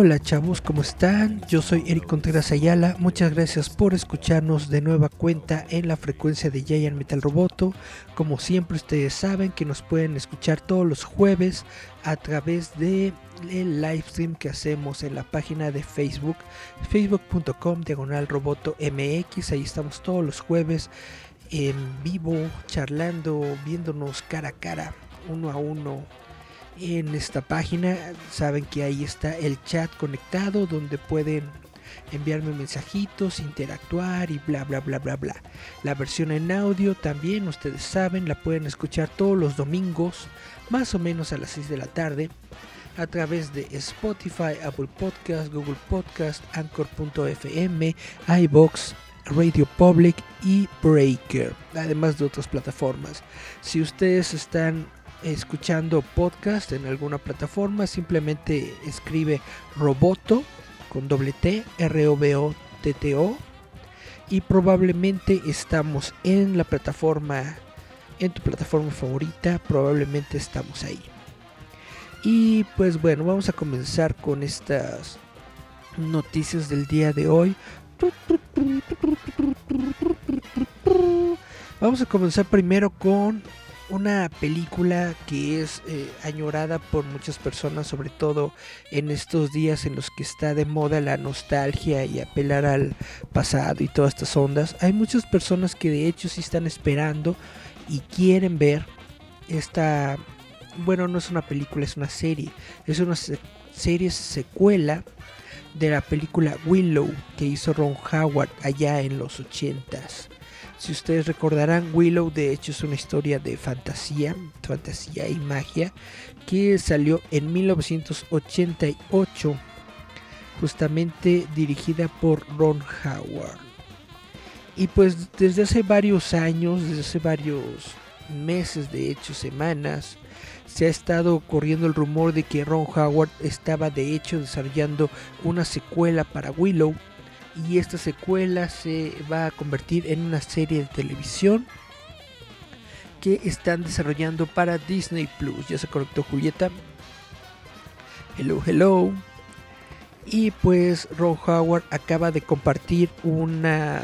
Hola chavos, ¿cómo están? Yo soy Eric Contreras Ayala. Muchas gracias por escucharnos de nueva cuenta en la frecuencia de Giant Metal Roboto. Como siempre ustedes saben que nos pueden escuchar todos los jueves a través de el live stream que hacemos en la página de Facebook, facebook.com diagonal roboto mx. Ahí estamos todos los jueves en vivo, charlando, viéndonos cara a cara, uno a uno en esta página. Saben que ahí está el chat conectado donde pueden enviarme mensajitos, interactuar y bla bla bla bla bla. La versión en audio también, ustedes saben, la pueden escuchar todos los domingos, más o menos a las 6 de la tarde, a través de Spotify, Apple Podcast, Google Podcast, Anchor.fm, iBox, Radio Public y Breaker, además de otras plataformas. Si ustedes están escuchando podcast en alguna plataforma, simplemente escribe Roboto con doble T, R-O-B-O-T-T-O. Y probablemente estamos en la plataforma, en tu plataforma favorita, probablemente estamos ahí. Y pues bueno, vamos a comenzar con estas noticias del día de hoy. Vamos a comenzar primero con una película que es eh, añorada por muchas personas, sobre todo en estos días en los que está de moda la nostalgia y apelar al pasado y todas estas ondas. Hay muchas personas que de hecho sí están esperando y quieren ver esta, bueno, no es una película, es una serie, es una serie secuela de la película Willow que hizo Ron Howard allá en los ochentas. Si ustedes recordarán, Willow de hecho es una historia de fantasía, fantasía y magia que salió en 1988, justamente dirigida por Ron Howard. Y pues desde hace varios años, desde hace varios meses, de hecho semanas, se ha estado corriendo el rumor de que Ron Howard estaba de hecho desarrollando una secuela para Willow y esta secuela se va a convertir en una serie de televisión que están desarrollando para Disney Plus. Ya se conectó Julieta. Hello, hello. Y pues Ron Howard acaba de compartir una,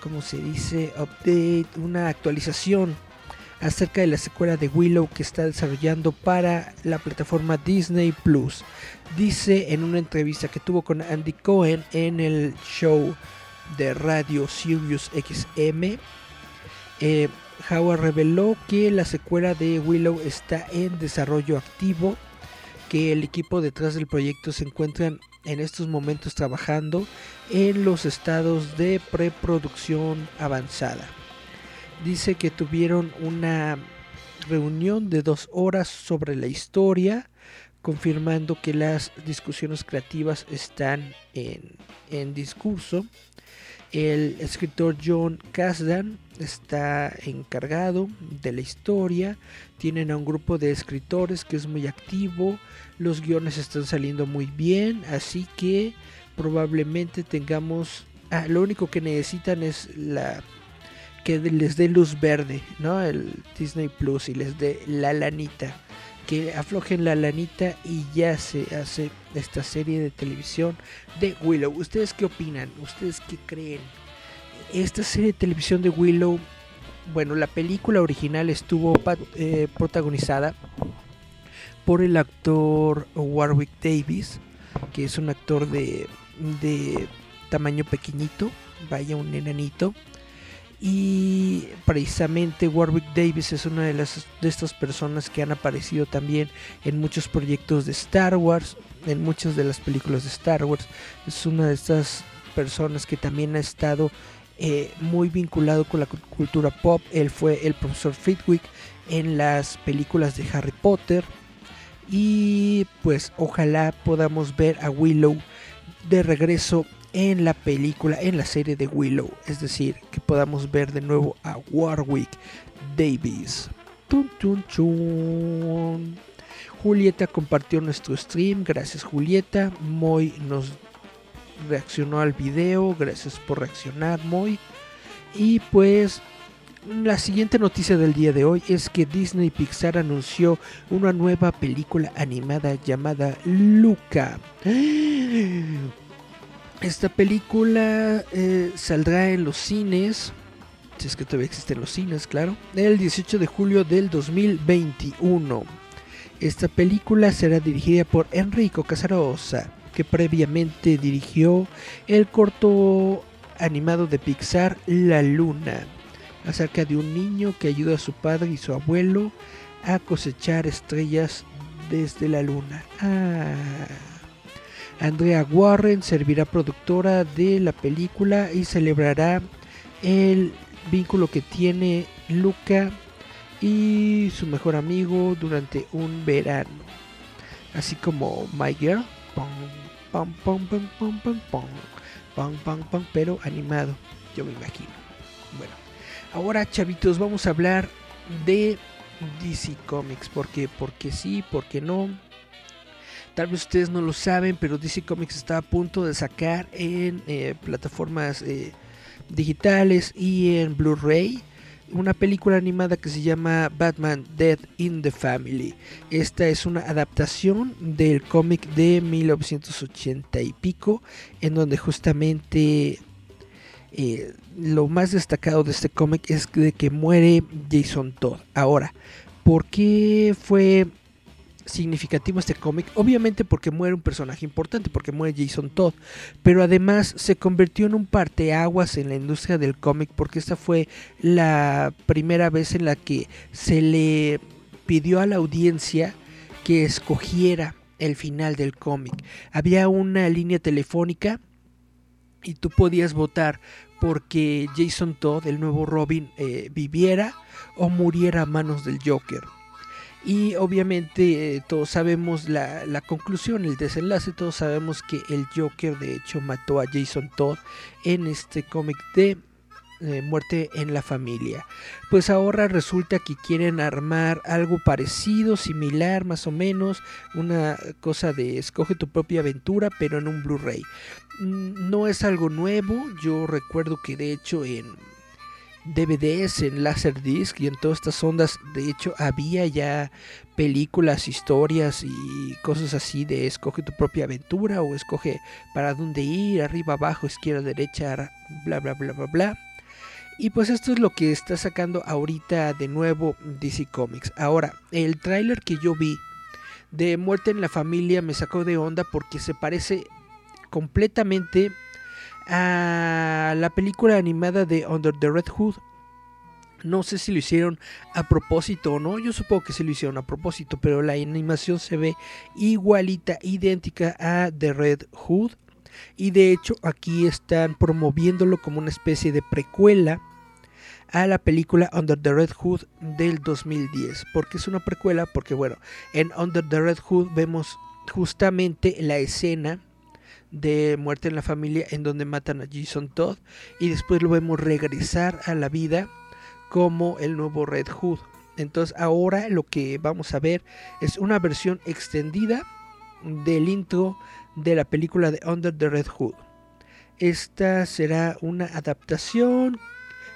¿cómo se dice? Update, una actualización acerca de la secuela de Willow que está desarrollando para la plataforma Disney Plus. Dice en una entrevista que tuvo con Andy Cohen en el show de radio Sirius XM, eh, Howard reveló que la secuela de Willow está en desarrollo activo, que el equipo detrás del proyecto se encuentran en estos momentos trabajando en los estados de preproducción avanzada. Dice que tuvieron una reunión de dos horas sobre la historia, confirmando que las discusiones creativas están en, en discurso. El escritor John Kasdan está encargado de la historia. Tienen a un grupo de escritores que es muy activo. Los guiones están saliendo muy bien. Así que probablemente tengamos... Ah, lo único que necesitan es la que les dé luz verde, ¿no? El Disney Plus y les dé la lanita. Que aflojen la lanita y ya se hace esta serie de televisión de Willow. ¿Ustedes qué opinan? ¿Ustedes qué creen? Esta serie de televisión de Willow, bueno, la película original estuvo eh, protagonizada por el actor Warwick Davis, que es un actor de, de tamaño pequeñito, vaya un enanito y precisamente Warwick Davis es una de las de estas personas que han aparecido también en muchos proyectos de Star Wars, en muchas de las películas de Star Wars. Es una de estas personas que también ha estado eh, muy vinculado con la cultura pop. Él fue el profesor Flitwick en las películas de Harry Potter. Y pues ojalá podamos ver a Willow de regreso en la película, en la serie de Willow. Es decir, que podamos ver de nuevo a Warwick Davis. Julieta compartió nuestro stream. Gracias Julieta. Moy nos reaccionó al video. Gracias por reaccionar, Moy. Y pues la siguiente noticia del día de hoy es que Disney Pixar anunció una nueva película animada llamada Luca. Esta película eh, saldrá en los cines, si es que todavía existen los cines, claro, el 18 de julio del 2021. Esta película será dirigida por Enrico Casarosa que previamente dirigió el corto animado de Pixar La Luna, acerca de un niño que ayuda a su padre y su abuelo a cosechar estrellas desde la luna. Ah. Andrea Warren servirá productora de la película y celebrará el vínculo que tiene Luca y su mejor amigo durante un verano. Así como My Girl, pam, pam, pam, pam, pam, pam, pam, pero animado, yo me imagino. Bueno, ahora chavitos, vamos a hablar de DC Comics, porque, porque sí, porque no. Tal vez ustedes no lo saben, pero DC Comics está a punto de sacar en eh, plataformas eh, digitales y en Blu-ray una película animada que se llama Batman Dead in the Family. Esta es una adaptación del cómic de 1980 y pico, en donde justamente eh, lo más destacado de este cómic es de que muere Jason Todd. Ahora, ¿por qué fue significativo este cómic, obviamente porque muere un personaje importante, porque muere Jason Todd, pero además se convirtió en un parteaguas en la industria del cómic porque esta fue la primera vez en la que se le pidió a la audiencia que escogiera el final del cómic. Había una línea telefónica y tú podías votar porque Jason Todd, el nuevo Robin, eh, viviera o muriera a manos del Joker. Y obviamente eh, todos sabemos la, la, conclusión, el desenlace, todos sabemos que el Joker de hecho mató a Jason Todd en este cómic de eh, Muerte en la Familia. Pues ahora resulta que quieren armar algo parecido, similar más o menos, una cosa de escoge tu propia aventura, pero en un Blu-ray. Mm, no es algo nuevo, yo recuerdo que de hecho en DVDs, en Laserdisc y en todas estas ondas. De hecho, había ya películas, historias y cosas así de escoge tu propia aventura o escoge para dónde ir, arriba, abajo, izquierda, derecha, bla, bla, bla, bla, bla. Y pues esto es lo que está sacando ahorita de nuevo DC Comics. Ahora, el tráiler que yo vi de Muerte en la Familia me sacó de onda porque se parece completamente a la película animada de Under the Red Hood. No sé si lo hicieron a propósito o no, yo supongo que sí lo hicieron a propósito, pero la animación se ve igualita, idéntica a The Red Hood. Y de hecho aquí están promoviéndolo como una especie de precuela a la película Under the Red Hood del 2010. porque es una precuela? Porque bueno, en Under the Red Hood vemos justamente la escena de Muerte en la Familia en donde matan a Jason Todd y después lo vemos regresar a la vida como el nuevo Red Hood. Entonces ahora lo que vamos a ver es una versión extendida del intro de la película de Under the Red Hood. Esta será una adaptación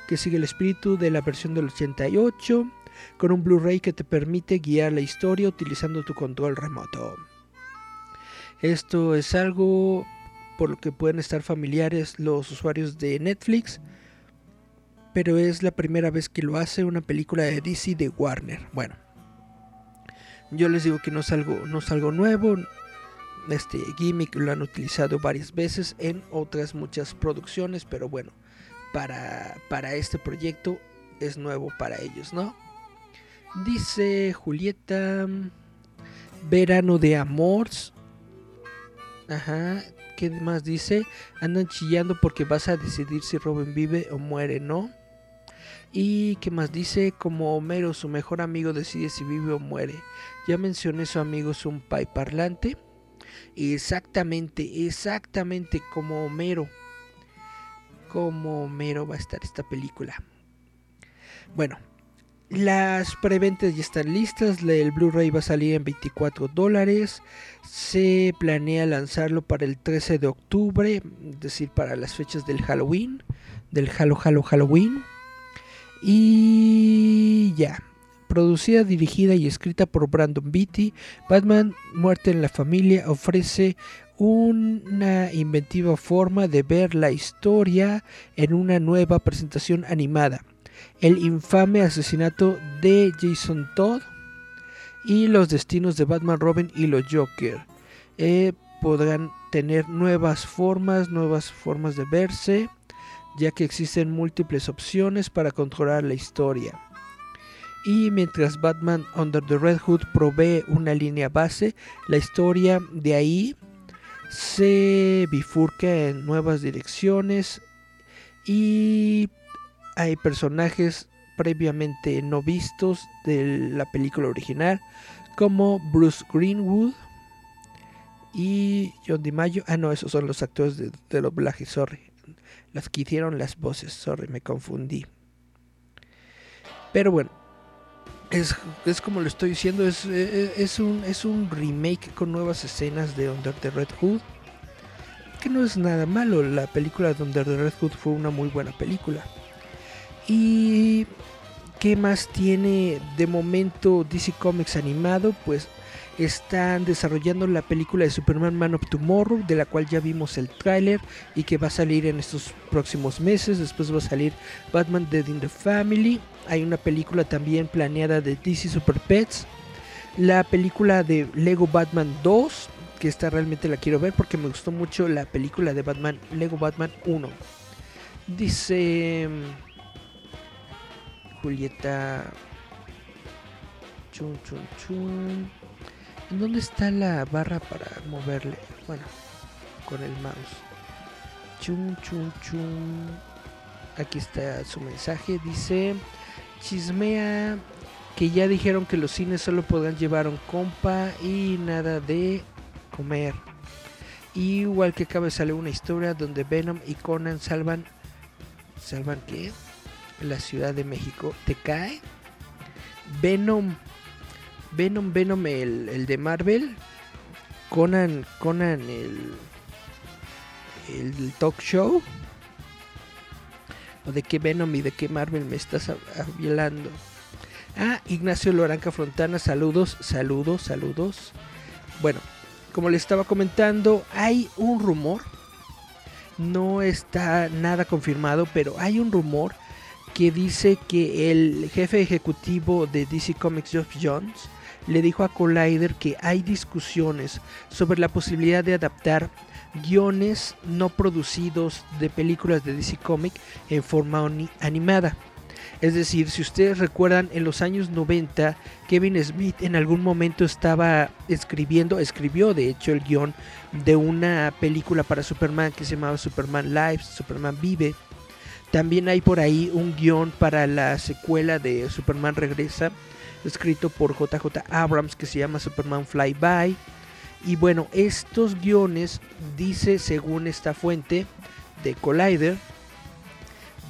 que sigue el espíritu de la versión del 88 con un Blu-ray que te permite guiar la historia utilizando tu control remoto. Esto es algo por lo que pueden estar familiares los usuarios de Netflix, pero es la primera vez que lo hace una película de DC de Warner. Bueno, yo les digo que no es algo, no es algo nuevo. Este gimmick lo han utilizado varias veces en otras muchas producciones, pero bueno, para, para este proyecto es nuevo para ellos, ¿no? Dice Julieta, verano de amores. Ajá, ¿qué más dice? Andan chillando porque vas a decidir si Robin vive o muere, ¿no? Y qué más dice, como Homero, su mejor amigo, decide si vive o muere. Ya mencioné su amigo es un pai parlante. Exactamente, exactamente como Homero. Como Homero va a estar esta película. Bueno, las preventas ya están listas. El Blu-ray va a salir en 24 dólares. Se planea lanzarlo para el 13 de octubre, es decir, para las fechas del Halloween, del Halo Halo Halloween. Y ya. Producida, dirigida y escrita por Brandon Beatty, Batman Muerte en la Familia ofrece una inventiva forma de ver la historia en una nueva presentación animada. El infame asesinato de Jason Todd y los destinos de Batman, Robin y los Joker. Eh, podrán tener nuevas formas, nuevas formas de verse ya que existen múltiples opciones para controlar la historia. Y mientras Batman Under the Red Hood provee una línea base, la historia de ahí se bifurca en nuevas direcciones y hay personajes previamente no vistos de la película original como Bruce Greenwood y John DiMaggio. Ah, no, esos son los actores de, de doblaje, sorry las que hicieron las voces. Sorry, me confundí. Pero bueno, es, como lo estoy diciendo, es, es, un, es un remake con nuevas escenas de Under the Red Hood. Que no es nada malo, la película de Under the Red Hood fue una muy buena película. Y ¿qué más tiene de momento DC Comics animado? Pues están desarrollando la película de Superman Man of Tomorrow, de la cual ya vimos el tráiler y que va a salir en estos próximos meses. Después va a salir Batman Dead in the Family. Hay una película también planeada de DC Super Pets. La película de Lego Batman 2, que esta realmente la quiero ver porque me gustó mucho la película de Batman Lego Batman 1. Dice Julieta chun chun chun ¿Dónde está la barra para moverle? Bueno, con el mouse. Chum, chum, chum. Aquí está su mensaje. Dice, chismea que ya dijeron que los cines solo podrán llevar un compa y nada de comer. igual que acaba de salir una historia donde Venom y Conan salvan... ¿Salvan qué? La Ciudad de México. ¿Te cae? Venom Venom, Venom, el, el de Marvel, Conan, Conan, el, el talk show. ¿O de qué Venom y de qué Marvel me estás hablando? Ah, Ignacio Loranca Frontana, saludos, saludos, saludos. Bueno, como les estaba comentando, hay un rumor. No está nada confirmado, pero hay un rumor que dice que el jefe ejecutivo de DC Comics, Geoff Jones, le dijo a Collider que hay discusiones sobre la posibilidad de adaptar guiones no producidos de películas de DC Comic en forma animada. Es decir, si ustedes recuerdan, en los años 90, Kevin Smith en algún momento estaba escribiendo, escribió de hecho el guion de una película para Superman que se llamaba Superman Lives, Superman Vive. También hay por ahí un guion para la secuela de Superman Regresa, escrito por JJ Abrams que se llama Superman Flyby. Y bueno, estos guiones, dice según esta fuente de Collider,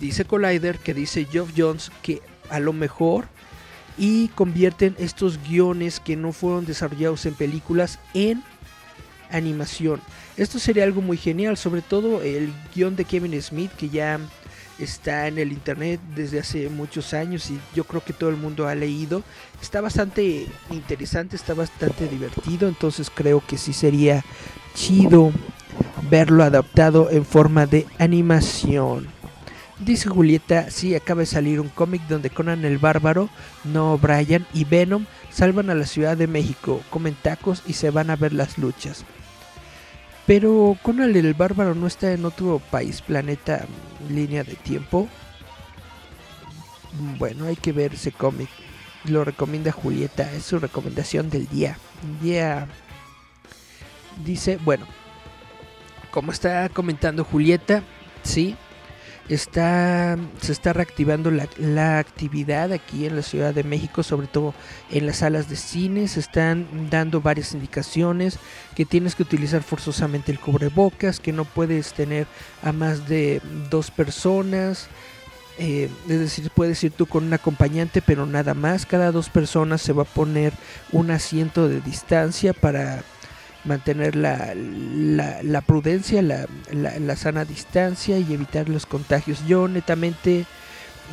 dice Collider que dice Geoff Jones que a lo mejor y convierten estos guiones que no fueron desarrollados en películas en animación. Esto sería algo muy genial, sobre todo el guion de Kevin Smith que ya está en el internet desde hace muchos años y yo creo que todo el mundo ha leído. Está bastante interesante, está bastante divertido, entonces creo que sí sería chido verlo adaptado en forma de animación. Dice Julieta, sí, acaba de salir un cómic donde Conan el Bárbaro, no Brian y Venom salvan a la Ciudad de México, comen tacos y se van a ver las luchas. Pero Conan el Bárbaro no está en otro país, planeta, línea de tiempo. Bueno, hay que ver ese cómic. Lo recomienda Julieta, es su recomendación del día. Día dice, bueno, como está comentando Julieta, sí, está, se está reactivando la, actividad aquí en la Ciudad de México, sobre todo en las salas de cine. Se están dando varias indicaciones que tienes que utilizar forzosamente el cubrebocas, que no puedes tener a más de dos personas. Eh, es decir, puedes ir tú con un acompañante, pero nada más. Cada dos personas se va a poner un asiento de distancia para mantener la, la, prudencia, la, la, sana distancia y evitar los contagios. Yo netamente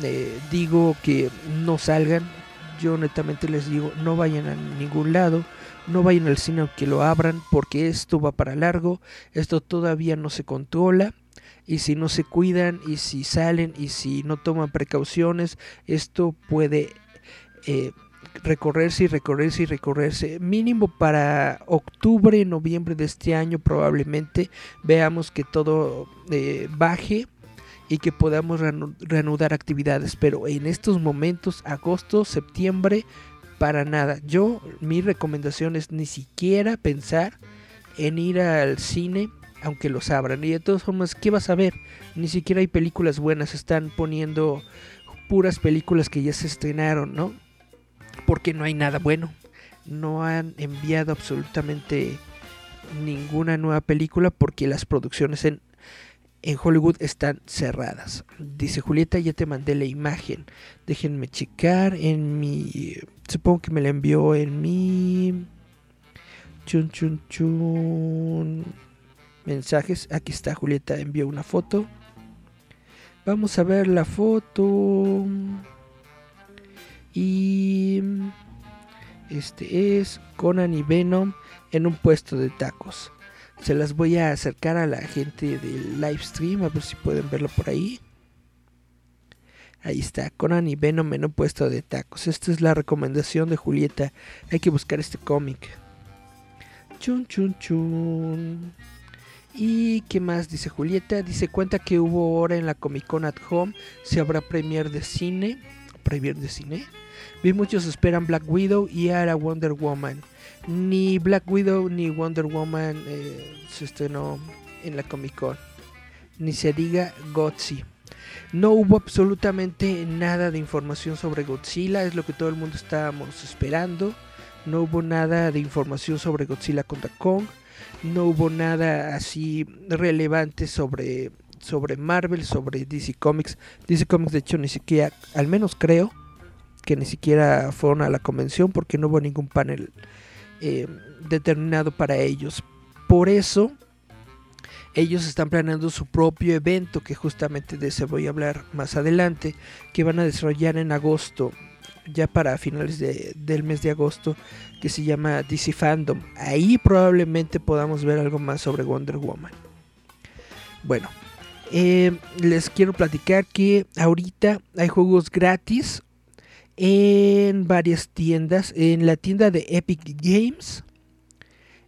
eh, digo que no salgan, yo netamente les digo no vayan a ningún lado, no vayan al cine aunque lo abran porque esto va para largo, esto todavía no se controla y si no se cuidan y si salen y si no toman precauciones, esto puede eh, recorrerse y recorrerse y recorrerse. Mínimo para octubre, noviembre de este año probablemente veamos que todo eh, baje y que podamos reanudar actividades. Pero en estos momentos, agosto, septiembre, para nada. Yo, mi recomendación es ni siquiera pensar en ir al cine aunque los abran. Y de todas formas, ¿qué vas a ver? Ni siquiera hay películas buenas, están poniendo puras películas que ya se estrenaron, ¿no? Porque no hay nada bueno. No han enviado absolutamente ninguna nueva película porque las producciones en, en Hollywood están cerradas. Dice Julieta, ya te mandé la imagen. Déjenme checar en mi... Supongo que me la envió en mi... Chun, chun, chun. Mensajes. Aquí está, Julieta envió una foto. Vamos a ver la foto. Y este es Conan y Venom en un puesto de tacos. Se las voy a acercar a la gente del live stream a ver si pueden verlo por ahí. Ahí está, Conan y Venom en un puesto de tacos. Esta es la recomendación de Julieta. Hay que buscar este cómic. Chun chun chun. ¿Y qué más dice Julieta? Dice cuenta que hubo hora en la Comic Con at Home. Se habrá premier de cine. ¿Premier de cine? Vi muchos esperan Black Widow y ahora Wonder Woman. Ni Black Widow ni Wonder Woman eh, se estrenó en la Comic Con. Ni se diga Godzilla. No hubo absolutamente nada de información sobre Godzilla, es lo que todo el mundo estábamos esperando. No hubo nada de información sobre Godzilla contra Kong. No hubo nada así relevante sobre, sobre Marvel, sobre DC Comics. DC Comics de hecho ni siquiera, al menos creo, que ni siquiera fueron a la convención porque no hubo ningún panel eh, determinado para ellos. Por eso ellos están planeando su propio evento que justamente de ese voy a hablar más adelante, que van a desarrollar en agosto, ya para finales del mes de agosto, que se llama DC Fandom. Ahí probablemente podamos ver algo más sobre Wonder Woman. Bueno, eh, les quiero platicar que ahorita hay juegos gratis en varias tiendas, en la tienda de Epic Games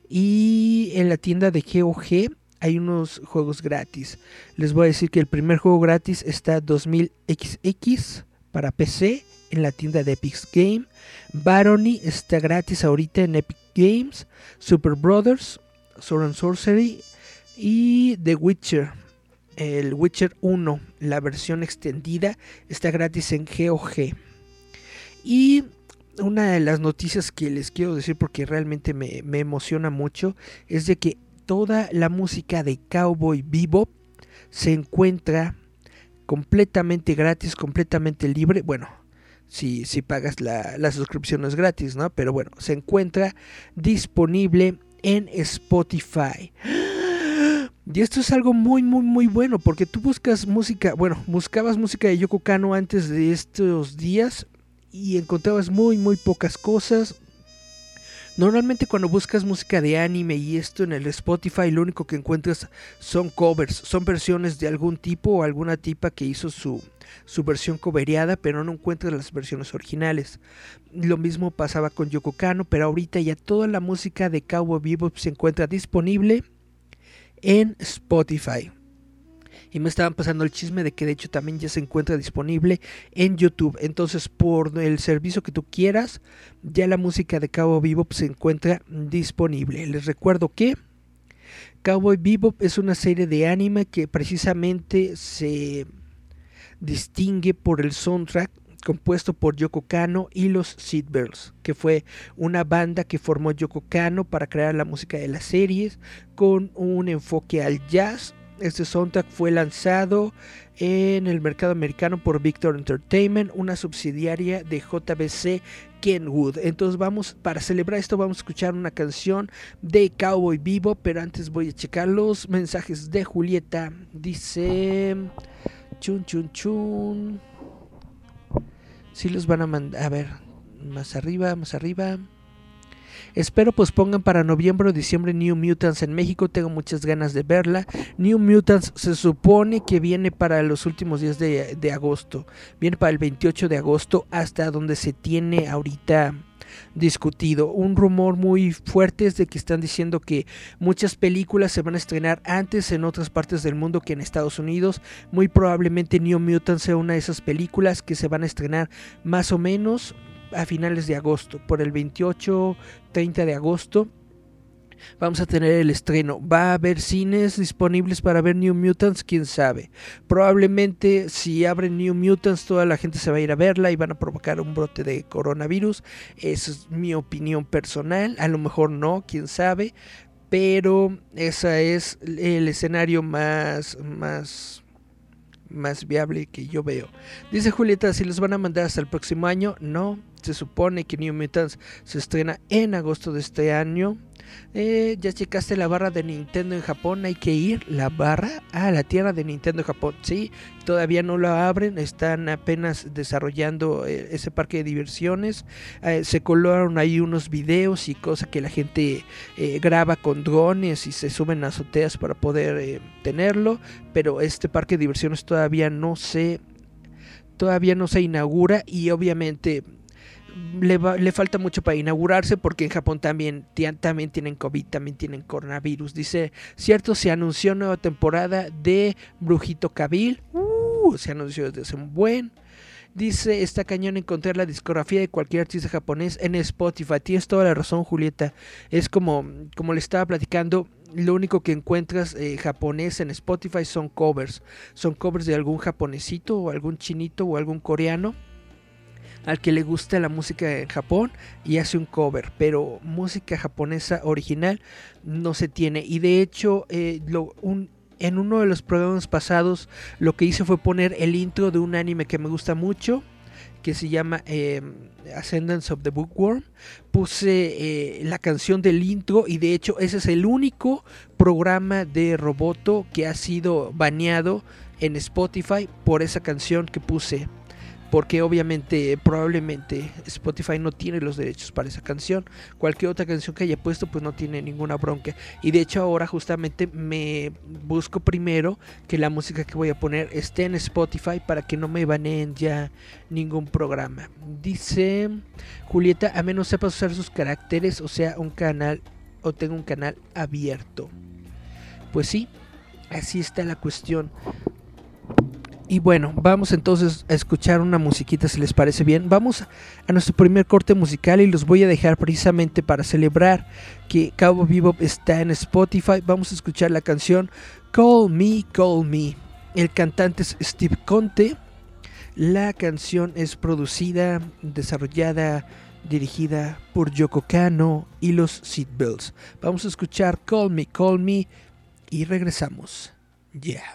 y en la tienda de GOG hay unos juegos gratis. Les voy a decir que el primer juego gratis está 2000XX para PC en la tienda de Epic Games. Barony está gratis ahorita en Epic Games. Super Brothers, Sword Sorcery y The Witcher. El Witcher 1, la versión extendida, está gratis en GOG. Y una de las noticias que les quiero decir porque realmente me, emociona mucho es de que toda la música de Cowboy Bebop se encuentra completamente gratis, completamente libre. Bueno, si, pagas la, la, suscripción es gratis, ¿no? Pero bueno, se encuentra disponible en Spotify. Y esto es algo muy, muy, muy bueno, porque tú buscas música, bueno, buscabas música de Yoko Kano antes de estos días y encontrabas muy muy pocas cosas. Normalmente cuando buscas música de anime y esto en el Spotify lo único que encuentras son covers, son versiones de algún tipo o alguna tipa que hizo su, su versión covereada, pero no encuentras las versiones originales. Lo mismo pasaba con Yoko Kano, pero ahorita ya toda la música de Cowboy Bebop se encuentra disponible en Spotify. Y me estaban pasando el chisme de que de hecho también ya se encuentra disponible en YouTube. Entonces por el servicio que tú quieras, ya la música de Cowboy Bebop se encuentra disponible. Les recuerdo que Cowboy Bebop es una serie de anime que precisamente se distingue por el soundtrack compuesto por Yoko Kano y los Seedbirds, que fue una banda que formó Yoko Kano para crear la música de las series con un enfoque al jazz. Este soundtrack fue lanzado en el mercado americano por Victor Entertainment, una subsidiaria de JBC Kenwood. Entonces vamos, para celebrar esto vamos a escuchar una canción de Cowboy Vivo, pero antes voy a checar los mensajes de Julieta. Dice... Chun, chun, chun. Si los van a mandar. A ver, más arriba, más arriba. Espero pues pongan para noviembre o diciembre New Mutants en México. Tengo muchas ganas de verla. New Mutants se supone que viene para los últimos días de, agosto. Viene para el 28 de agosto hasta donde se tiene ahorita discutido. Un rumor muy fuerte es de que están diciendo que muchas películas se van a estrenar antes en otras partes del mundo que en Estados Unidos. Muy probablemente New Mutant sea una de esas películas que se van a estrenar más o menos a finales de agosto, por el 28, 30 de agosto vamos a tener el estreno. ¿Va a haber cines disponibles para ver New Mutants? ¿Quién sabe? Probablemente si abren New Mutants toda la gente se va a ir a verla y van a provocar un brote de coronavirus. Esa es mi opinión personal. A lo mejor no, quién sabe. Pero ese es el escenario más, más más viable que yo veo. Dice Julieta, si los van a mandar hasta el próximo año, no. Se supone que New Mutants se estrena en agosto de este año. Eh, ya checaste la barra de Nintendo en Japón. Hay que ir la barra a la tierra de Nintendo en Japón. Sí, todavía no lo abren. Están apenas desarrollando eh, ese parque de diversiones. Eh, se colaron ahí unos videos y cosas que la gente graba con drones y se suben a azoteas para poder tenerlo. Pero este parque de diversiones todavía no se todavía no se inaugura y obviamente le, falta mucho para inaugurarse porque en Japón también, también tienen COVID, también tienen coronavirus. Dice, cierto, se anunció nueva temporada de Brujito Kabil. Uh, se anunció desde hace un buen. Dice, está cañón encontrar la discografía de cualquier artista japonés en Spotify. Tienes toda la razón, Julieta. Es como, como le estaba platicando, lo único que encuentras eh, japonés en Spotify son covers. Son covers de algún japonesito o algún chinito o algún coreano al que le gusta la música en Japón y hace un cover, pero música japonesa original no se tiene. Y de hecho, eh, en uno de los programas pasados lo que hice fue poner el intro de un anime que me gusta mucho que se llama eh, Ascendance of the Bookworm. Puse eh, la canción del intro y de hecho ese es el único programa de Roboto que ha sido baneado en Spotify por esa canción que puse porque obviamente probablemente Spotify no tiene los derechos para esa canción. Cualquier otra canción que haya puesto pues no tiene ninguna bronca. Y de hecho ahora justamente me busco primero que la música que voy a poner esté en Spotify para que no me baneen ya ningún programa. Dice Julieta, a menos sepas usar sus caracteres, o sea, un canal o tengo un canal abierto. Pues sí, así está la cuestión. Y bueno, vamos entonces a escuchar una musiquita si les parece bien. Vamos a nuestro primer corte musical y los voy a dejar precisamente para celebrar que Cabo Vivo está en Spotify. Vamos a escuchar la canción Call Me, Call Me. El cantante es Steve Conte. La canción es producida, desarrollada, dirigida por Yoko Kano y los Seatbelts. Vamos a escuchar Call Me, Call Me y regresamos. Yeah.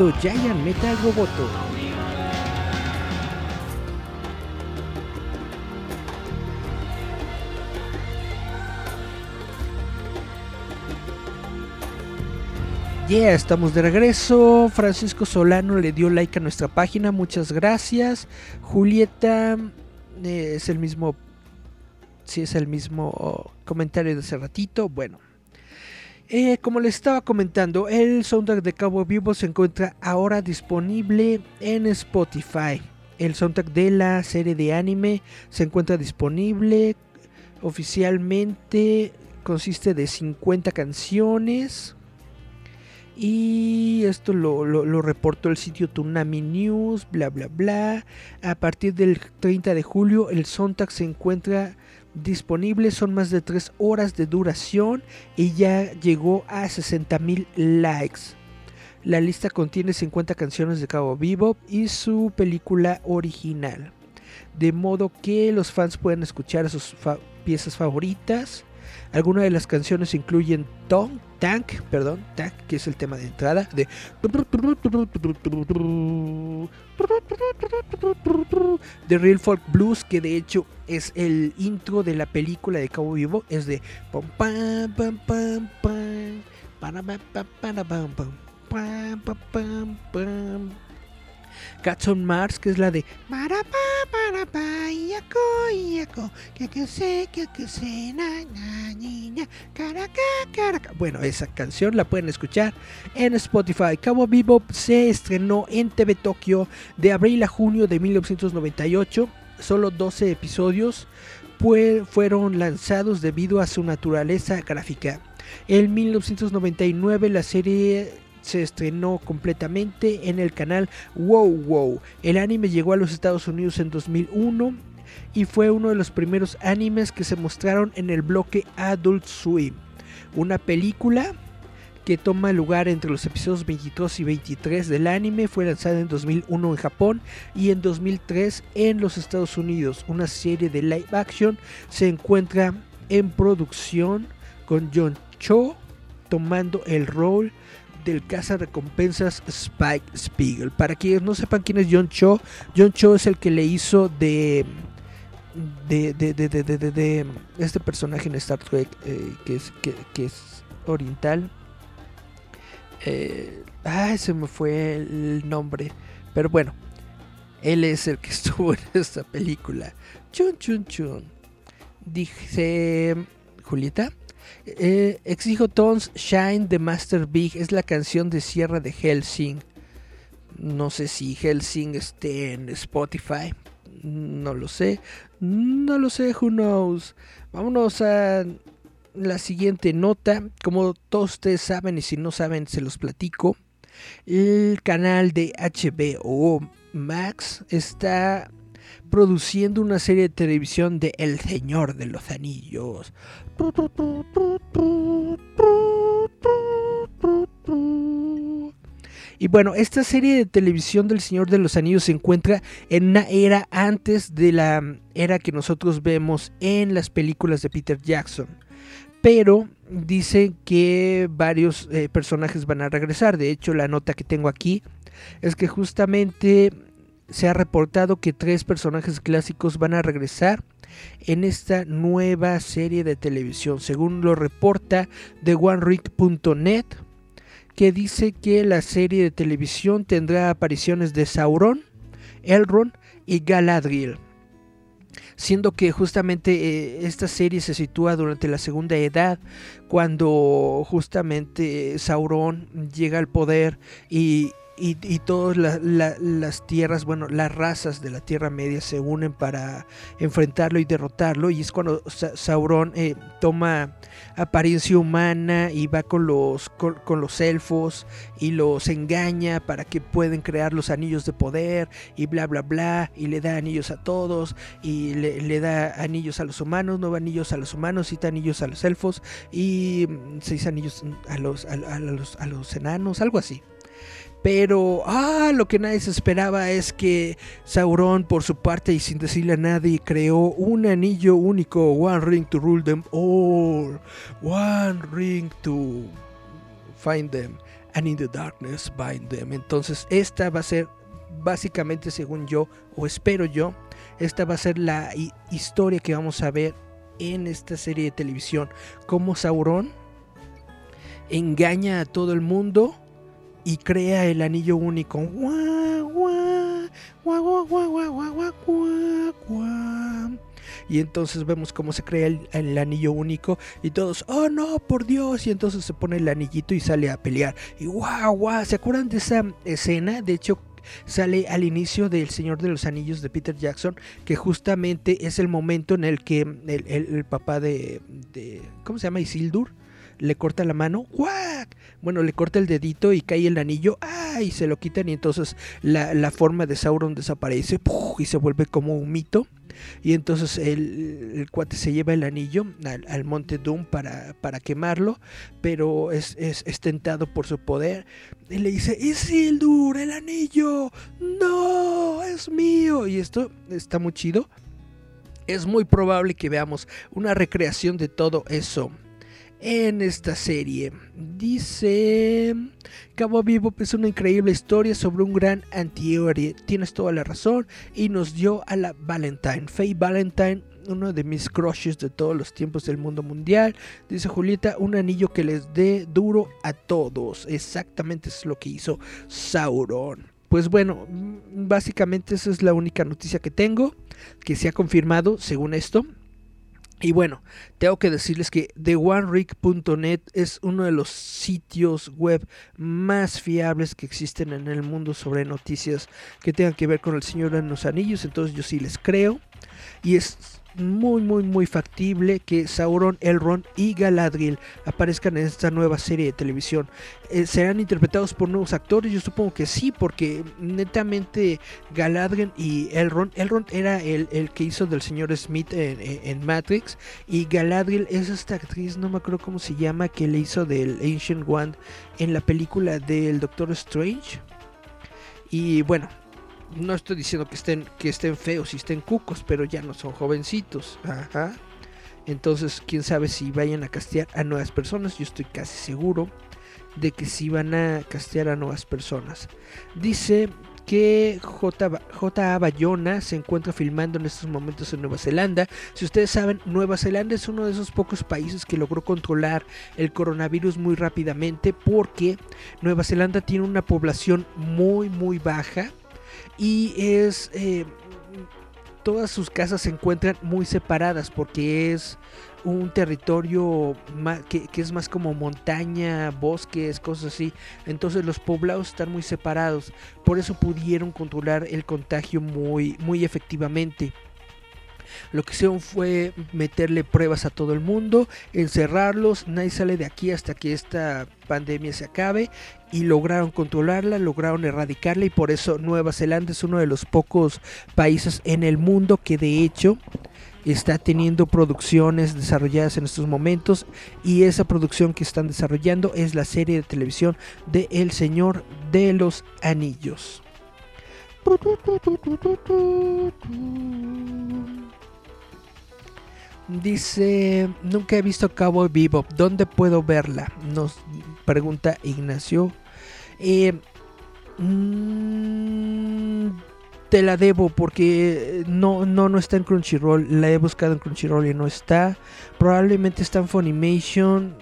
Escuchando Giant Metal Roboto. Yeah, estamos de regreso. Francisco Solano le dio like a nuestra página, muchas gracias. Julieta eh, es el mismo, si es el mismo comentario de hace ratito. Bueno, eh, como les estaba comentando, el soundtrack de Cabo Vivo se encuentra ahora disponible en Spotify. El soundtrack de la serie de anime se encuentra disponible oficialmente. Consiste de 50 canciones. Y esto lo, lo, reportó el sitio Tsunami News, bla, bla, bla. A partir del 30 de julio, el soundtrack se encuentra disponible. Son más de 3 horas de duración y ya llegó a 60 mil likes. La lista contiene 50 canciones de Cabo Vivo y su película original. De modo que los fans pueden escuchar sus piezas favoritas algunas de las canciones incluyen Tank, perdón, Tank, que es el tema de entrada de The Real Folk Blues, que de hecho es el intro de la película de Cabo Vivo, es de Cats on Mars, que es la de que. Bueno, esa canción la pueden escuchar en Spotify. Cabo Bebop se estrenó en TV Tokio de abril a junio de 1998, solo 12 episodios fueron lanzados debido a su naturaleza gráfica. En 1999 la serie se estrenó completamente en el canal Wow Wow. El anime llegó a los Estados Unidos en 2001 y fue uno de los primeros animes que se mostraron en el bloque Adult Swim. Una película que toma lugar entre los episodios 22 y 23 del anime fue lanzada en 2001 en Japón y en 2003 en los Estados Unidos. Una serie de live action se encuentra en producción con John Cho tomando el rol del caza recompensas Spike Spiegel. Para quienes no sepan quién es John Cho, John Cho es el que le hizo de de, de, de, de este personaje en Star Trek eh, que, es, que, es oriental. Eh, ay, se me fue el nombre. Pero bueno, él es el que estuvo en esta película. Chun, chun, chun. Dice Julieta. Eh, exijo Tones Shine de Master Big es la canción de Sierra de Helsing. No sé si Helsing esté en Spotify. No lo sé. No lo sé, who knows. Vámonos a la siguiente nota. Como todos ustedes saben, y si no saben, se los platico. El canal de HBO Max está produciendo una serie de televisión de El Señor de los Anillos. Y bueno, esta serie de televisión del Señor de los Anillos se encuentra en una era antes de la era que nosotros vemos en las películas de Peter Jackson. Pero dicen que varios eh, personajes van a regresar. De hecho, la nota que tengo aquí es que justamente se ha reportado que tres personajes clásicos van a regresar en esta nueva serie de televisión, según lo reporta de OneRig.net, que dice que la serie de televisión tendrá apariciones de Sauron, Elrond y Galadriel. Siendo que justamente eh, esta serie se sitúa durante la Segunda Edad, cuando justamente Sauron llega al poder y, y, todas las tierras, bueno, las razas de la Tierra Media se unen para enfrentarlo y derrotarlo. Y es cuando Sauron eh, toma apariencia humana y va con los, con, los elfos y los engaña para que puedan crear los anillos de poder y bla, bla, bla. Y le da anillos a todos y le, da anillos a los humanos, nueve anillos a los humanos, siete anillos a los elfos y mm, seis anillos a los, a los, a los enanos, algo así. Pero, ah, lo que nadie se esperaba es que Sauron, por su parte y sin decirle a nadie, creó un anillo único, One Ring to rule them all, One Ring to find them, and in the darkness bind them. Entonces, esta va a ser, básicamente, según yo, o espero yo, esta va a ser la historia que vamos a ver en esta serie de televisión. Cómo Sauron engaña a todo el mundo y crea el anillo único. Y entonces vemos cómo se crea el, anillo único y todos, oh no, por Dios. Y entonces se pone el anillito y sale a pelear. Y guau, guau, ¿se acuerdan de esa escena? De hecho, sale al inicio del Señor de los Anillos de Peter Jackson, que justamente es el momento en el que el, papá de, de, ¿cómo se llama? Isildur le corta la mano, ¡guac! Bueno, le corta el dedito y cae el anillo, ¡ay! Y se lo quitan y entonces la, forma de Sauron desaparece y se vuelve como un mito. Y entonces el, cuate se lleva el anillo al, monte Doom para, para quemarlo, pero es, es, tentado por su poder. Y le dice, Isildur, el anillo, no, es mío. Y esto está muy chido. Es muy probable que veamos una recreación de todo eso en esta serie. Dice, Cabo Vivo es una increíble historia sobre un gran antihéroe. Tienes toda la razón. Y nos dio a la Valentine. Faye Valentine, uno de mis crushes de todos los tiempos del mundo mundial. Dice Julieta, un anillo que les dé duro a todos. Exactamente es lo que hizo Sauron. Pues bueno, básicamente esa es la única noticia que tengo, que se ha confirmado según esto. Y bueno, tengo que decirles que TheOneRick.net es uno de los sitios web más fiables que existen en el mundo sobre noticias que tengan que ver con el Señor de los Anillos. Entonces yo sí les creo. Y es muy muy muy factible que Sauron, Elrond y Galadriel aparezcan en esta nueva serie de televisión. Eh, ¿Serán interpretados por nuevos actores? Yo supongo que sí, porque netamente Galadriel y Elrond, Elrond era el, que hizo del señor Smith en, Matrix y Galadriel es esta actriz, no me acuerdo cómo se llama, que le hizo del Ancient One en la película del Doctor Strange. Y bueno, no estoy diciendo que estén, que estén feos y estén cucos, pero ya no son jovencitos. Ajá. Entonces, quién sabe si vayan a castear a nuevas personas. Yo estoy casi seguro de que sí van a castear a nuevas personas. Dice que J.A. Bayona se encuentra filmando en estos momentos en Nueva Zelanda. Si ustedes saben, Nueva Zelanda es uno de esos pocos países que logró controlar el coronavirus muy rápidamente porque Nueva Zelanda tiene una población muy muy baja y es eh, todas sus casas se encuentran muy separadas porque es un territorio que, es más como montaña, bosques, cosas así. Entonces los poblados están muy separados. Por eso pudieron controlar el contagio muy, muy efectivamente. Lo que hicieron fue meterle pruebas a todo el mundo, encerrarlos, nadie sale de aquí hasta que esta pandemia se acabe y lograron controlarla, lograron erradicarla y por eso Nueva Zelanda es uno de los pocos países en el mundo que de hecho está teniendo producciones desarrolladas en estos momentos y esa producción que están desarrollando es la serie de televisión de El Señor de los Anillos. Dice, nunca he visto Cowboy Bebop, ¿dónde puedo verla? Nos pregunta Ignacio. Eh, mm, te la debo porque no, no, no está en Crunchyroll. La he buscado en Crunchyroll y no está. Probablemente está en Funimation.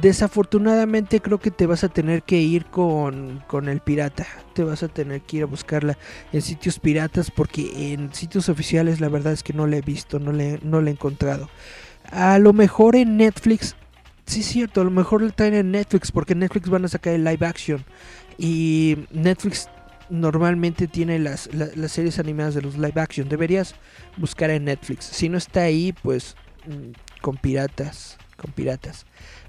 Desafortunadamente creo que te vas a tener que ir con, con, el pirata. Te vas a tener que ir a buscarla en sitios piratas porque en sitios oficiales la verdad es que no la he visto, no le, no la he encontrado. A lo mejor en Netflix, sí es cierto, a lo mejor la traen en Netflix porque Netflix van a sacar el live action. Y Netflix normalmente tiene las, las series animadas de los live action. Deberías buscar en Netflix. Si no está ahí, pues mm, con piratas, con piratas.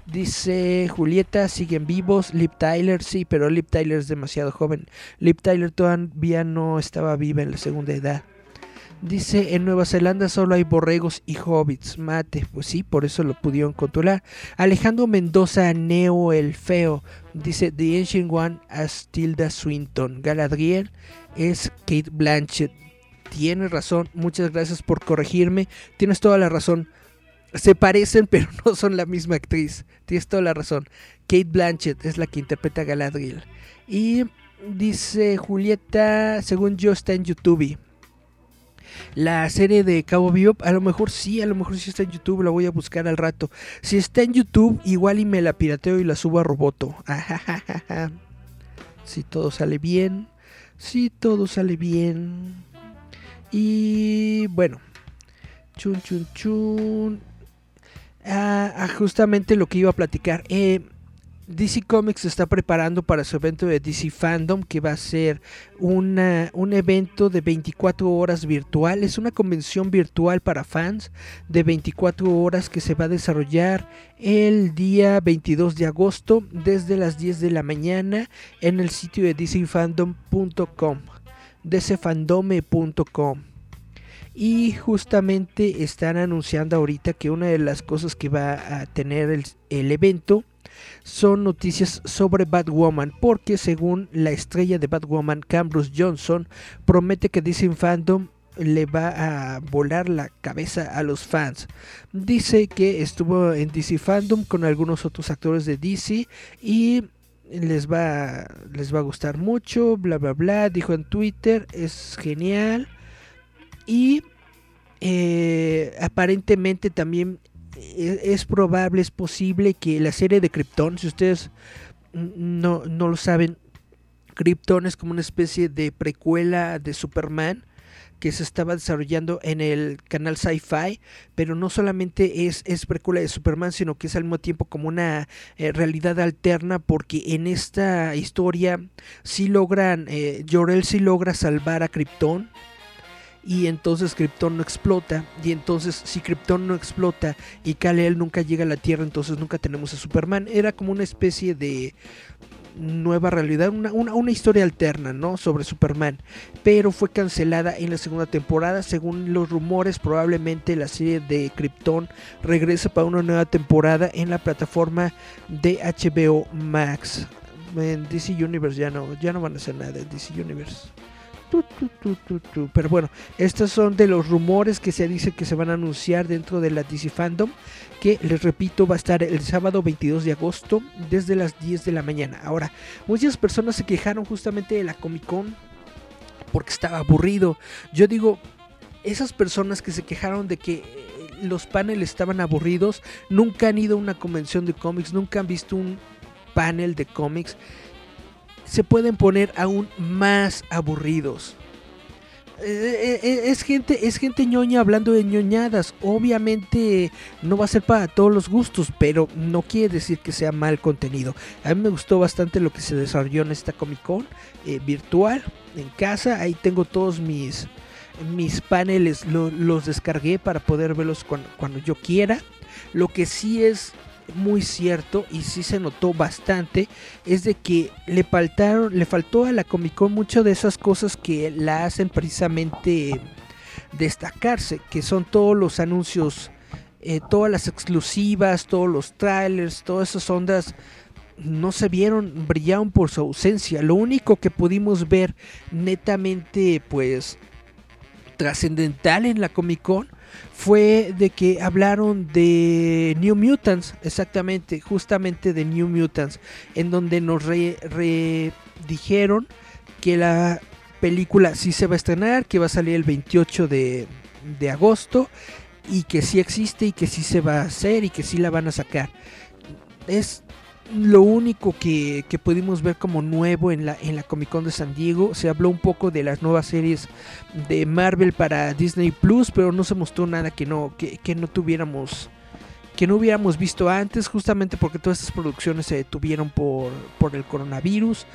Dice Julieta, siguen vivos. Lip Tyler, sí, pero Lip Tyler es demasiado joven. Lip Tyler todavía no estaba viva en la segunda edad. Dice, en Nueva Zelanda solo hay borregos y hobbits. Mate, pues sí, por eso lo pudieron controlar. Alejandro Mendoza, Neo el Feo. Dice, The Ancient One as Tilda Swinton. Galadriel es Kate Blanchett. Tienes razón, muchas gracias por corregirme. Tienes toda la razón se parecen, pero no son la misma actriz. Tienes toda la razón. Kate Blanchett es la que interpreta a Galadriel. Y dice Julieta, según yo, está en YouTube. La serie de Cabo Vivo, a lo mejor sí, a lo mejor sí está en YouTube, la voy a buscar al rato. Si está en YouTube, igual y me la pirateo y la subo a Roboto. si todo sale bien, si todo sale bien. Y bueno, chun chun chun. Ah, ah, justamente lo que iba a platicar. Eh, DC Comics está preparando para su evento de DC Fandom, que va a ser un evento de 24 horas virtual. Es una convención virtual para fans de 24 horas que se va a desarrollar el día 22 de agosto desde las 10 de la mañana en el sitio de DCFandom.com, dcfandome.com. Y justamente están anunciando ahorita que una de las cosas que va a tener el, evento son noticias sobre Batwoman, porque según la estrella de Batwoman, Cambrus Johnson, promete que DC Fandom le va a volar la cabeza a los fans. Dice que estuvo en DC Fandom con algunos otros actores de DC y les va, les va a gustar mucho, bla bla bla, dijo en Twitter, es genial. Y eh, aparentemente también es, probable, es posible que la serie de Krypton, si ustedes no, no lo saben, Krypton es como una especie de precuela de Superman que se estaba desarrollando en el canal Sci-Fi, pero no solamente es, es precuela de Superman, sino que es al mismo tiempo como una eh, realidad alterna, porque en esta historia sí logran, eh, Jorel sí logra salvar a Krypton, y entonces Krypton no explota y entonces si Krypton no explota y Kal-El nunca llega a la Tierra entonces nunca tenemos a Superman era como una especie de nueva realidad, una, una, historia alterna, ¿no? Sobre Superman, pero fue cancelada en la segunda temporada, según los rumores, probablemente la serie de Krypton regresa para una nueva temporada en la plataforma de HBO Max. En DC Universe ya no, ya no van a hacer nada en DC Universe. Pero bueno, estos son de los rumores que se dice que se van a anunciar dentro de la DC Fandom. Que les repito, va a estar el sábado 22 de agosto desde las 10 de la mañana. Ahora, muchas personas se quejaron justamente de la Comic Con porque estaba aburrido. Yo digo, esas personas que se quejaron de que eh, los paneles estaban aburridos, nunca han ido a una convención de cómics, nunca han visto un panel de cómics se pueden poner aún más aburridos. Eh, eh, eh, es gente, es gente ñoña hablando de ñoñadas. Obviamente no va a ser para todos los gustos, pero no quiere decir que sea mal contenido. A mí me gustó bastante lo que se desarrolló en esta Comic Con virtual en casa. Ahí tengo todos mis, mis paneles, los descargué para poder verlos cuando yo quiera. Lo que sí es muy cierto y sí se notó bastante es de que le faltaron le faltó a la Comic Con mucho de esas cosas que la hacen precisamente destacarse que son todos los anuncios eh, todas las exclusivas todos los trailers todas esas ondas no se vieron brillaron por su ausencia. Lo único que pudimos ver netamente pues trascendental en la Comic Con fue de que hablaron de New Mutants, exactamente, justamente de New Mutants, en donde nos re, dijeron que la película sí se va a estrenar, que va a salir el 28 de, de agosto y que sí existe y que sí se va a hacer y que sí la van a sacar. Es lo único que, pudimos ver como nuevo en la, en la Comic Con de San Diego. Se habló un poco de las nuevas series de Marvel para Disney Plus, pero no se mostró nada que no, que, no tuviéramos que no hubiéramos visto antes, justamente porque todas estas producciones se detuvieron por, por el coronavirus.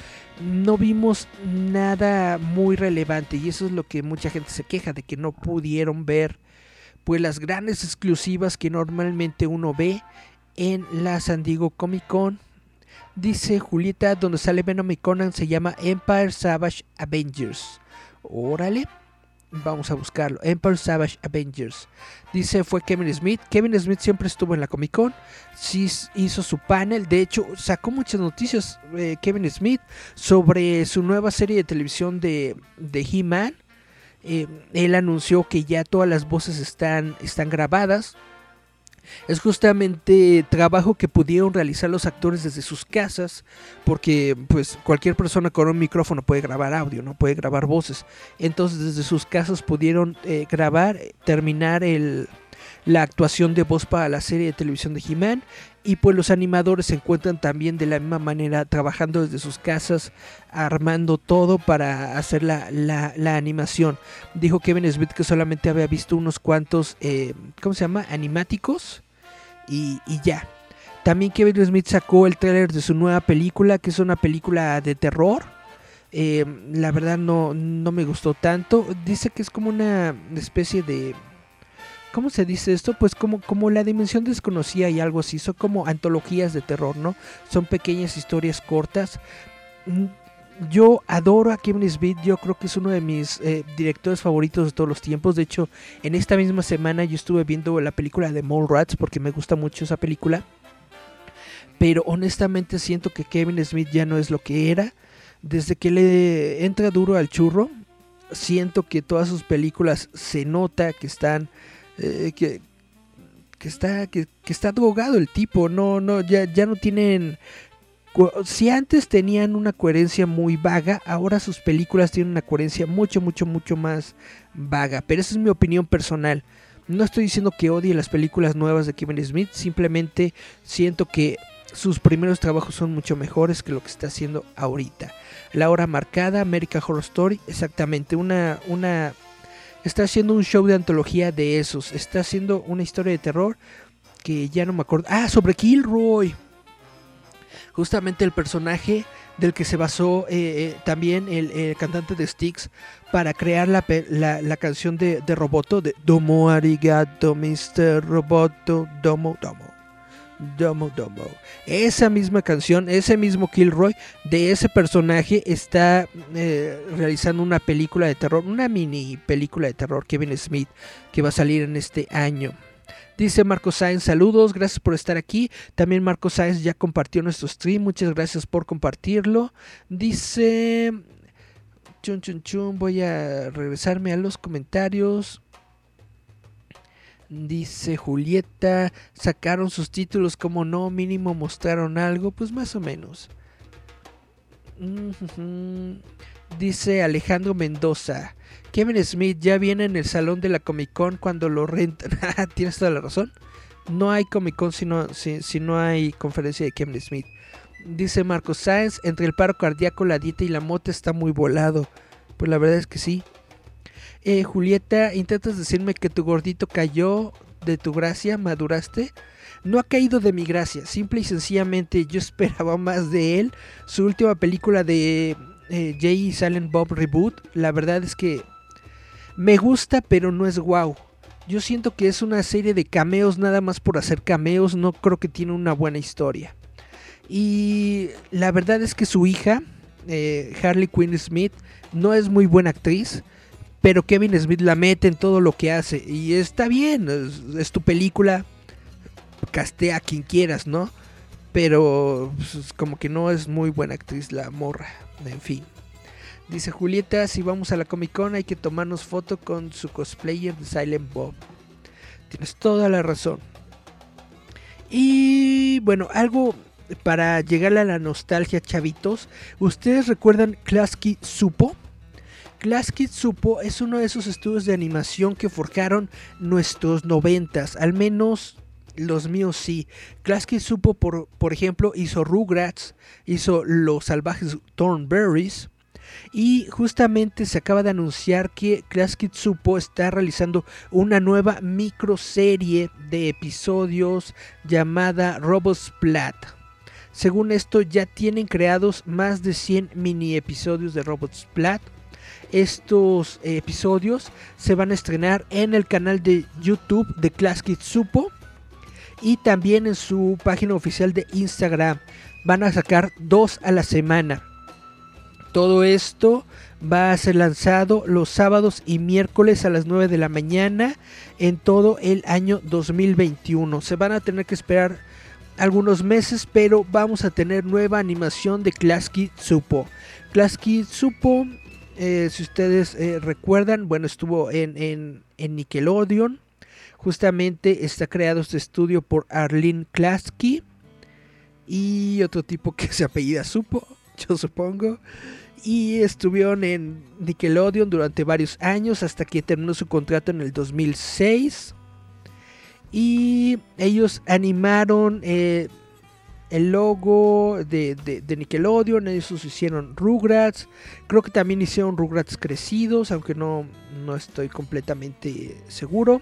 No vimos nada muy relevante y eso es lo que mucha gente se queja de que no pudieron ver pues las grandes exclusivas que normalmente uno ve en la San Diego Comic Con Dice Julieta, donde sale Venom Conan se llama Empire Savage Avengers. Órale, vamos a buscarlo. Empire Savage Avengers. Dice fue Kevin Smith. Kevin Smith siempre estuvo en la Comic Con. Sí hizo su panel. De hecho, sacó muchas noticias eh, Kevin Smith sobre su nueva serie de televisión de, de He-Man. Eh, él anunció que ya todas las voces están, están grabadas es justamente trabajo que pudieron realizar los actores desde sus casas, porque pues cualquier persona con un micrófono puede grabar audio, no puede grabar voces. Entonces desde sus casas pudieron eh, grabar, terminar el, la actuación de voz para la serie de televisión de He-Man y pues los animadores se encuentran también de la misma manera trabajando desde sus casas, armando todo para hacer la, la, animación. Dijo Kevin Smith que solamente había visto unos cuantos, eh, ¿cómo se llama? Animáticos y, y ya. También Kevin Smith sacó el tráiler de su nueva película, que es una película de terror. Eh, la verdad no, no me gustó tanto. Dice que es como una especie de... ¿Cómo se dice esto? Pues como, como la dimensión desconocida y algo así. Son como antologías de terror, ¿no? Son pequeñas historias cortas. Mm, yo adoro a Kevin Smith, yo creo que es uno de mis eh, directores favoritos de todos los tiempos. De hecho, en esta misma semana yo estuve viendo la película de Rats porque me gusta mucho esa película. Pero honestamente siento que Kevin Smith ya no es lo que era. Desde que le entra duro al churro, siento que todas sus películas se nota que están eh, que, que está que, está drogado el tipo, no no ya ya no tienen si antes tenían una coherencia muy vaga, ahora sus películas tienen una coherencia mucho, mucho, mucho más vaga. Pero esa es mi opinión personal. No estoy diciendo que odie las películas nuevas de Kevin Smith, simplemente siento que sus primeros trabajos son mucho mejores que lo que está haciendo ahorita. La hora marcada, American Horror Story, exactamente, una, una, está haciendo un show de antología de esos, está haciendo una historia de terror que ya no me acuerdo. Ah, sobre Kilroy justamente el personaje del que se basó eh, eh, también el, cantante de Styx para crear la, la, canción de, Roboto, de Domo Arigato, Mr. Roboto, Domo, Domo. Domo Domo. Esa misma canción, ese mismo Kilroy de ese personaje está eh, realizando una película de terror, una mini película de terror, Kevin Smith, que va a salir en este año. Dice Marco Sáenz, saludos, gracias por estar aquí. También Marco Sáenz ya compartió nuestro stream, muchas gracias por compartirlo. Dice, chun chun chun, voy a regresarme a los comentarios. Dice Julieta, sacaron sus títulos como no, mínimo mostraron algo, pues más o menos. Dice Alejandro Mendoza, Kevin Smith ya viene en el salón de la Comic Con cuando lo rentan. Ah, tienes toda la razón. No hay Comic Con si no, si, no hay conferencia de Kevin Smith. Dice Marcos Sáenz, entre el paro cardíaco, la dieta y la moto está muy volado. Pues la verdad es que sí. Eh, Julieta, ¿intentas decirme que tu gordito cayó de tu gracia? ¿Maduraste? No ha caído de mi gracia, simple y sencillamente yo esperaba más de él. Su última película de eh, Jay Silent Bob Reboot, la verdad es que me gusta, pero no es wow. Yo siento que es una serie de cameos nada más por hacer cameos, no creo que tiene una buena historia. Y la verdad es que su hija, eh, Harley Quinn Smith, no es muy buena actriz, pero Kevin Smith la mete en todo lo que hace. Y está bien, es, tu película, castea a quien quieras, ¿no? Pero pues, como que no es muy buena actriz la morra, en fin. Dice Julieta, si vamos a la Comic Con hay que tomarnos foto con su cosplayer de Silent Bob. Tienes toda la razón. Y bueno, algo para llegar a la nostalgia, chavitos. ¿Ustedes recuerdan Klasky Supo? Klasky Supo es uno de esos estudios de animación que forjaron nuestros noventas, al menos los míos sí. Klasky Supo, por, por ejemplo, hizo Rugrats, hizo Los Salvajes Thornberries, y justamente se acaba de anunciar que Class Supo está realizando una nueva microserie de episodios llamada Robotsplat. Según esto ya tienen creados más de 100 mini episodios de Robotsplat. Estos episodios se van a estrenar en el canal de YouTube de Class Supo y también en su página oficial de Instagram. Van a sacar dos a la semana. Todo esto va a ser lanzado los sábados y miércoles a las 9 de la mañana en todo el año 2021. Se van a tener que esperar algunos meses, pero vamos a tener nueva animación de Klasky Supo. Klasky Supo, eh, si ustedes eh, recuerdan, bueno, estuvo en, en, Nickelodeon. Justamente está creado este estudio por Arlene Klasky y otro tipo que se apellida Supo, yo supongo y estuvieron en Nickelodeon durante varios años hasta que terminó su contrato en el 2006. Y ellos animaron eh, el logo de, Nickelodeon, ellos hicieron Rugrats, creo que también hicieron Rugrats crecidos, aunque no, no estoy completamente seguro.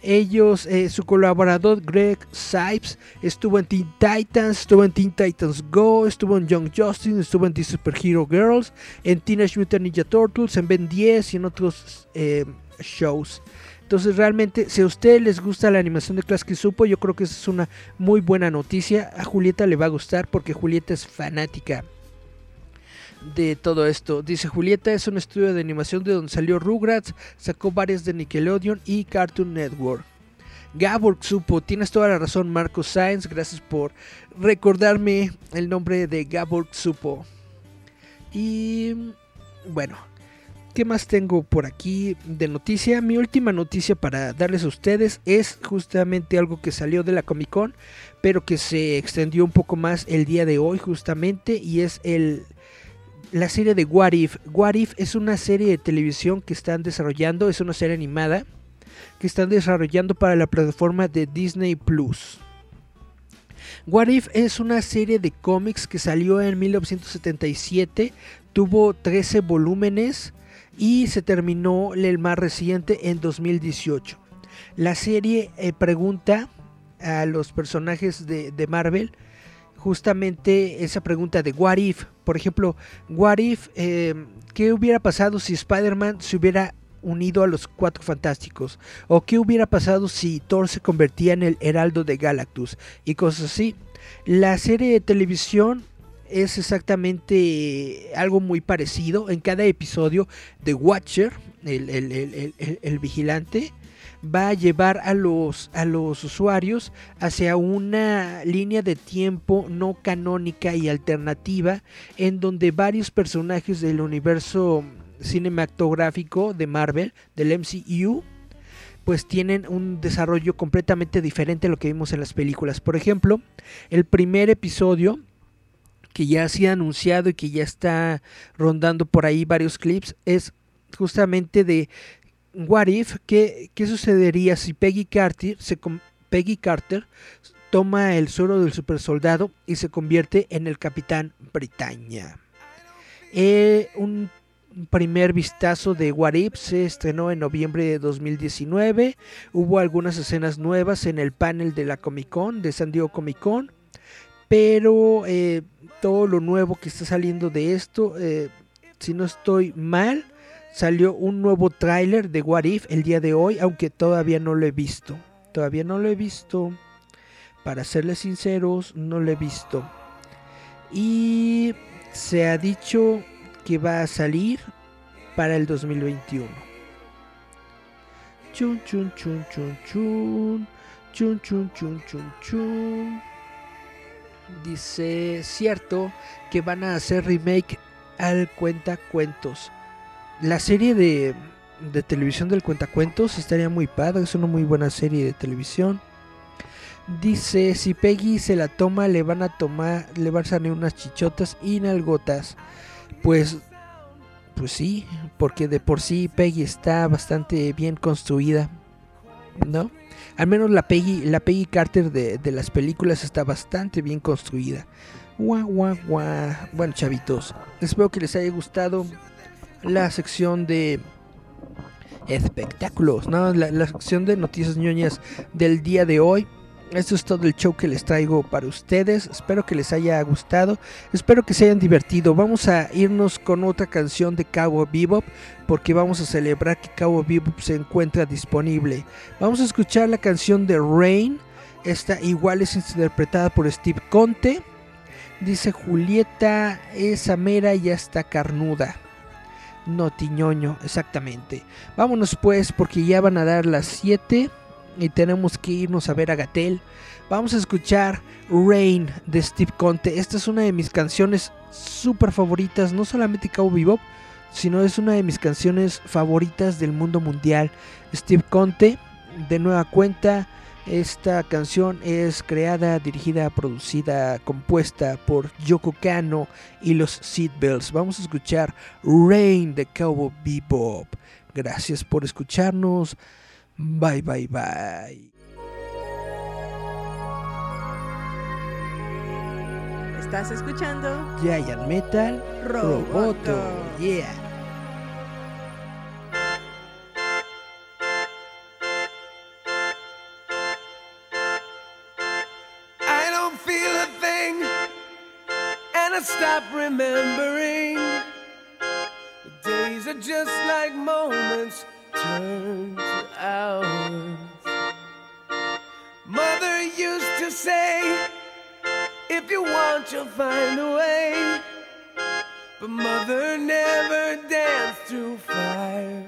Ellos, eh, su colaborador Greg Sipes estuvo en Teen Titans, estuvo en Teen Titans Go, estuvo en Young Justice, estuvo en The Super Hero Girls, en Teenage Mutant Ninja Turtles, en Ben 10 y en otros eh, shows. Entonces realmente, si a ustedes les gusta la animación de Klasky Supo, yo creo que esa es una muy buena noticia. A Julieta le va a gustar porque Julieta es fanática de todo esto. Dice Julieta es un estudio de animación de donde salió Rugrats, sacó varias de Nickelodeon y Cartoon Network. Gabor Supo, tienes toda la razón, Marco Sainz, gracias por recordarme el nombre de Gabor Supo. Y bueno, ¿qué más tengo por aquí de noticia? Mi última noticia para darles a ustedes es justamente algo que salió de la Comic Con, pero que se extendió un poco más el día de hoy justamente y es el la serie de What If. What If es una serie de televisión que están desarrollando, es una serie animada que están desarrollando para la plataforma de Disney Plus. What If es una serie de cómics que salió en 1977, tuvo 13 volúmenes y se terminó el más reciente en 2018. La serie eh, pregunta a los personajes de, Marvel justamente esa pregunta de what if. Por ejemplo, what if, eh, ¿qué hubiera pasado si Spider-Man se hubiera unido a los Cuatro Fantásticos? ¿O qué hubiera pasado si Thor se convertía en el Heraldo de Galactus? Y cosas así. La serie de televisión es exactamente algo muy parecido. En cada episodio de Watcher, el, el vigilante, va a llevar a los, a los usuarios hacia una línea de tiempo no canónica y alternativa en donde varios personajes del universo cinematográfico de Marvel, del MCU, pues tienen un desarrollo completamente diferente a lo que vimos en las películas. Por ejemplo, el primer episodio que ya ha sido anunciado y que ya está rondando por ahí varios clips es justamente de What If, ¿qué, sucedería si Peggy Carter, se, Peggy Carter toma el suero del supersoldado y se convierte en el Capitán Britannia? Eh, un primer vistazo de What If se estrenó en noviembre de 2019. Hubo algunas escenas nuevas en el panel de la Comic Con, de San Diego Comic Con. Pero eh, todo lo nuevo que está saliendo de esto, eh, si no estoy mal, salió un nuevo tráiler de What If el día de hoy, aunque todavía no lo he visto. Todavía no lo he visto. Para serles sinceros, no lo he visto. Y se ha dicho que va a salir para el 2021. Chun chun chun chun chun. Chun chun chun chun chun. Dice, cierto que van a hacer remake al cuenta cuentos la serie de, de televisión del cuentacuentos estaría muy padre, es una muy buena serie de televisión. Dice, si Peggy se la toma, le van a tomar, le van a salir unas chichotas y nalgotas. Pues, pues sí, porque de por sí Peggy está bastante bien construida, ¿no? Al menos la Peggy, la Peggy Carter de, de las películas está bastante bien construida. Guau, guau, guau. Bueno, chavitos, espero que les haya gustado la sección de espectáculos, ¿no? La, sección de noticias ñoñas del día de hoy. Esto es todo el show que les traigo para ustedes. Espero que les haya gustado. Espero que se hayan divertido. Vamos a irnos con otra canción de Cabo Bebop porque vamos a celebrar que Cabo Bebop se encuentra disponible. Vamos a escuchar la canción de Rain. Esta igual es interpretada por Steve Conte. Dice Julieta, esa mera ya está carnuda. Notiñoño, exactamente. Vámonos pues porque ya van a dar las 7 y tenemos que irnos a ver a Gatel. Vamos a escuchar Rain de Steve Conte. Esta es una de mis canciones súper favoritas, no solamente Cabo Bebop, sino es una de mis canciones favoritas del mundo mundial. Steve Conte, de nueva cuenta, esta canción es creada, dirigida, producida, compuesta por Yoko Kano y los Seatbelts. Vamos a escuchar Rain de Cowboy Bebop. Gracias por escucharnos. Bye, bye, bye. Estás escuchando Giant Metal Roboto. Roboto. Yeah. stop remembering. Days are just like moments turn to hours. Mother used to say, if you want, you'll find a way. But mother never danced through fire.